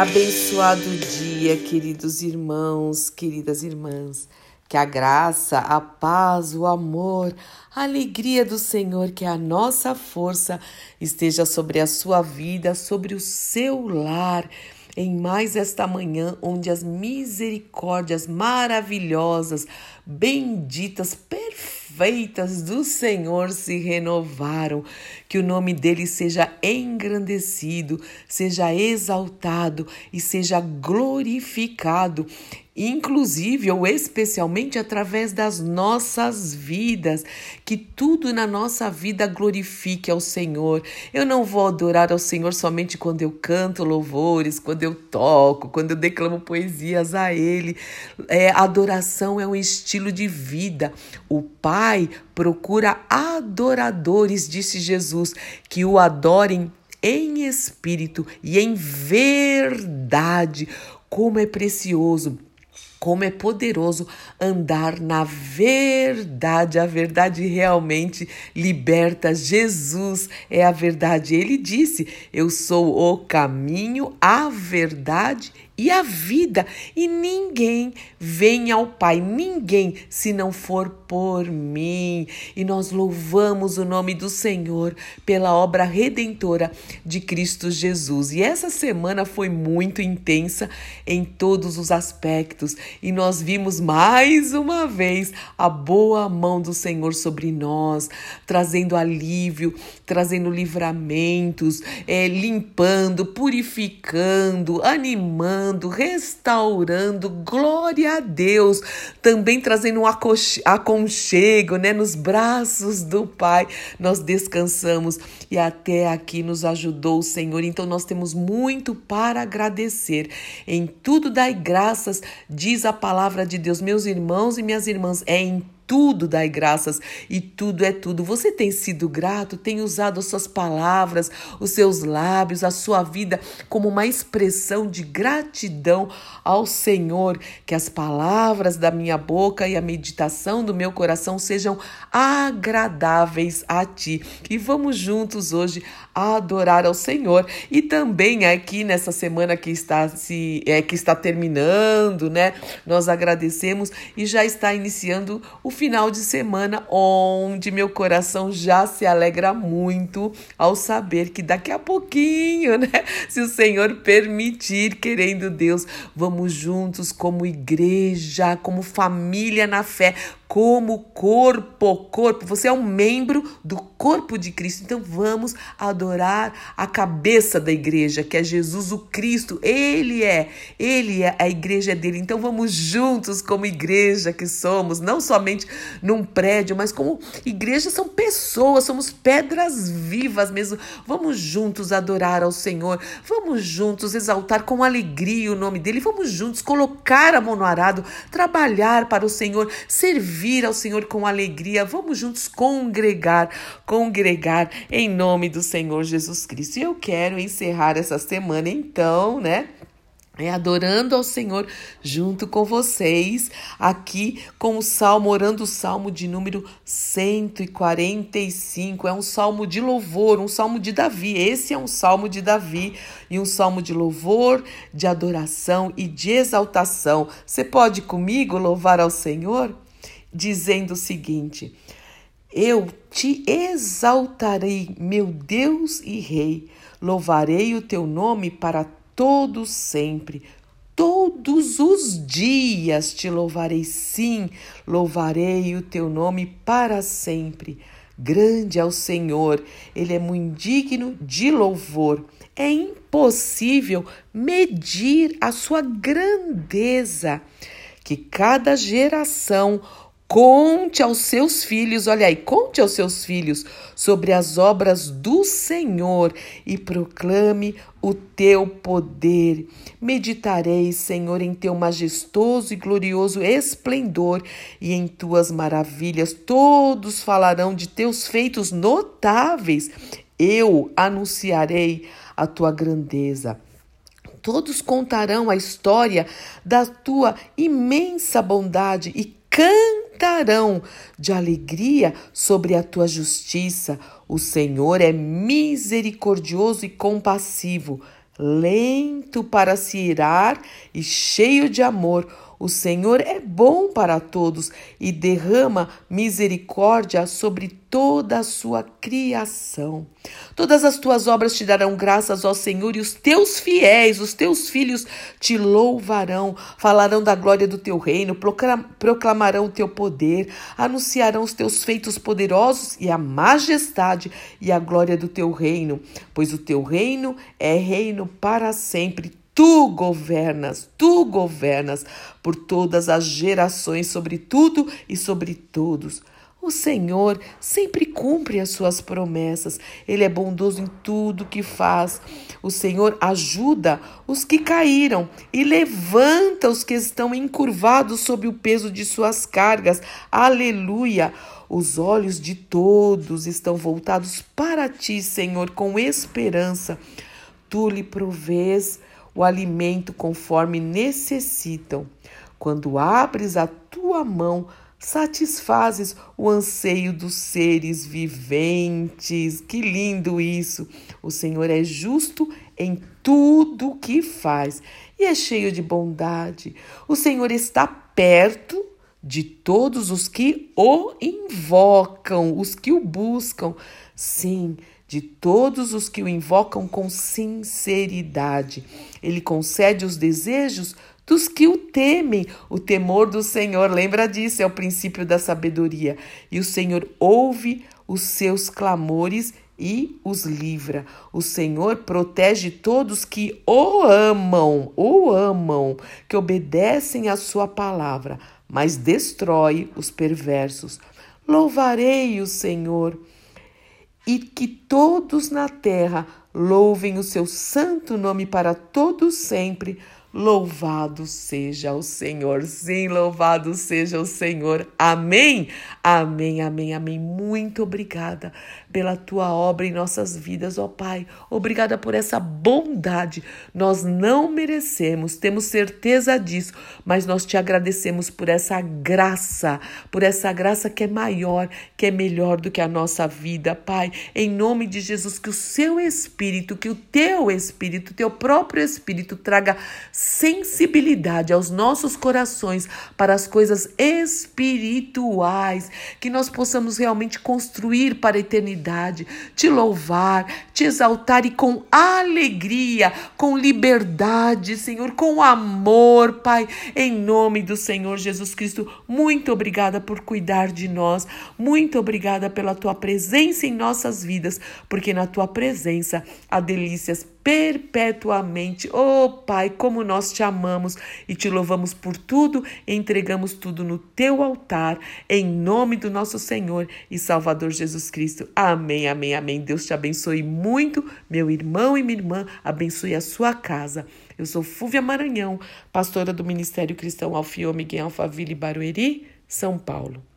Abençoado dia, queridos irmãos, queridas irmãs. Que a graça, a paz, o amor, a alegria do Senhor, que a nossa força, esteja sobre a sua vida, sobre o seu lar em mais esta manhã, onde as misericórdias maravilhosas, benditas, perfeitas do Senhor se renovaram. Que o nome dele seja engrandecido, seja exaltado e seja glorificado inclusive ou especialmente através das nossas vidas, que tudo na nossa vida glorifique ao Senhor. Eu não vou adorar ao Senhor somente quando eu canto louvores, quando eu toco, quando eu declamo poesias a Ele. É, adoração é um estilo de vida. O Pai procura adoradores, disse Jesus, que o adorem em espírito e em verdade. Como é precioso como é poderoso andar na verdade. A verdade realmente liberta. Jesus é a verdade. Ele disse: Eu sou o caminho, a verdade e a vida, e ninguém vem ao Pai, ninguém, se não for por mim. E nós louvamos o nome do Senhor pela obra redentora de Cristo Jesus. E essa semana foi muito intensa em todos os aspectos, e nós vimos mais uma vez a boa mão do Senhor sobre nós, trazendo alívio, trazendo livramentos, é, limpando, purificando, animando restaurando, glória a Deus, também trazendo um aconchego, né, nos braços do Pai. Nós descansamos e até aqui nos ajudou o Senhor. Então nós temos muito para agradecer. Em tudo dai graças, diz a palavra de Deus, meus irmãos e minhas irmãs, é em tudo dai graças e tudo é tudo. Você tem sido grato, tem usado as suas palavras, os seus lábios, a sua vida como uma expressão de gratidão ao Senhor. Que as palavras da minha boca e a meditação do meu coração sejam agradáveis a ti. E vamos juntos hoje adorar ao Senhor. E também aqui nessa semana que está se é que está terminando, né? Nós agradecemos e já está iniciando o final de semana onde meu coração já se alegra muito ao saber que daqui a pouquinho, né, se o Senhor permitir, querendo Deus, vamos juntos como igreja, como família na fé, como corpo, corpo. Você é um membro do corpo de Cristo. Então vamos adorar a cabeça da igreja, que é Jesus o Cristo. Ele é, ele é a igreja dele. Então vamos juntos como igreja que somos, não somente num prédio, mas como igreja são pessoas, somos pedras vivas mesmo. Vamos juntos adorar ao Senhor. Vamos juntos exaltar com alegria o nome dele. Vamos juntos colocar a mão no arado, trabalhar para o Senhor, servir ao Senhor com alegria. Vamos juntos congregar, congregar em nome do Senhor Jesus Cristo. E eu quero encerrar essa semana então, né? É, adorando ao Senhor junto com vocês, aqui com o salmo, orando o salmo de número 145. É um salmo de louvor, um salmo de Davi. Esse é um salmo de Davi e um salmo de louvor, de adoração e de exaltação. Você pode comigo louvar ao Senhor? dizendo o seguinte: Eu te exaltarei, meu Deus e Rei, louvarei o teu nome para todo sempre. Todos os dias te louvarei, sim, louvarei o teu nome para sempre. Grande é o Senhor, ele é muito digno de louvor. É impossível medir a sua grandeza. Que cada geração Conte aos seus filhos, olha aí, conte aos seus filhos sobre as obras do Senhor e proclame o teu poder. Meditarei, Senhor, em teu majestoso e glorioso esplendor e em tuas maravilhas. Todos falarão de teus feitos notáveis. Eu anunciarei a tua grandeza. Todos contarão a história da tua imensa bondade e cantarão de alegria sobre a tua justiça. O Senhor é misericordioso e compassivo, lento para se irar e cheio de amor. O Senhor é bom para todos e derrama misericórdia sobre toda a sua criação. Todas as tuas obras te darão graças, ó Senhor, e os teus fiéis, os teus filhos, te louvarão, falarão da glória do teu reino, proclamarão o teu poder, anunciarão os teus feitos poderosos e a majestade e a glória do teu reino, pois o teu reino é reino para sempre Tu governas, tu governas por todas as gerações, sobre tudo e sobre todos. O Senhor sempre cumpre as suas promessas. Ele é bondoso em tudo que faz. O Senhor ajuda os que caíram e levanta os que estão encurvados sob o peso de suas cargas. Aleluia! Os olhos de todos estão voltados para ti, Senhor, com esperança. Tu lhe provês o alimento conforme necessitam. Quando abres a tua mão, satisfazes o anseio dos seres viventes. Que lindo isso! O Senhor é justo em tudo o que faz e é cheio de bondade. O Senhor está perto de todos os que o invocam, os que o buscam. Sim, de todos os que o invocam com sinceridade. Ele concede os desejos dos que o temem. O temor do Senhor, lembra disso, é o princípio da sabedoria. E o Senhor ouve os seus clamores e os livra. O Senhor protege todos que o amam, o amam, que obedecem à sua palavra, mas destrói os perversos. Louvarei o Senhor e que todos na terra louvem o seu santo nome para todos sempre. Louvado seja o Senhor, sim, louvado seja o Senhor. Amém, amém, amém, amém. Muito obrigada pela tua obra em nossas vidas, ó Pai. Obrigada por essa bondade. Nós não merecemos, temos certeza disso, mas nós te agradecemos por essa graça, por essa graça que é maior, que é melhor do que a nossa vida, Pai. Em nome de Jesus, que o seu Espírito, que o teu Espírito, teu próprio Espírito traga sensibilidade aos nossos corações para as coisas espirituais, que nós possamos realmente construir para a eternidade, te louvar, te exaltar e com alegria, com liberdade, Senhor, com amor, Pai, em nome do Senhor Jesus Cristo. Muito obrigada por cuidar de nós, muito obrigada pela tua presença em nossas vidas, porque na tua presença há delícias perpetuamente. Oh Pai, como nós te amamos e te louvamos por tudo, entregamos tudo no teu altar, em nome do nosso Senhor e Salvador Jesus Cristo. Amém, amém, amém. Deus te abençoe muito, meu irmão e minha irmã, abençoe a sua casa. Eu sou Fúvia Maranhão, pastora do Ministério Cristão Alfio Miguel Alfaville Barueri, São Paulo.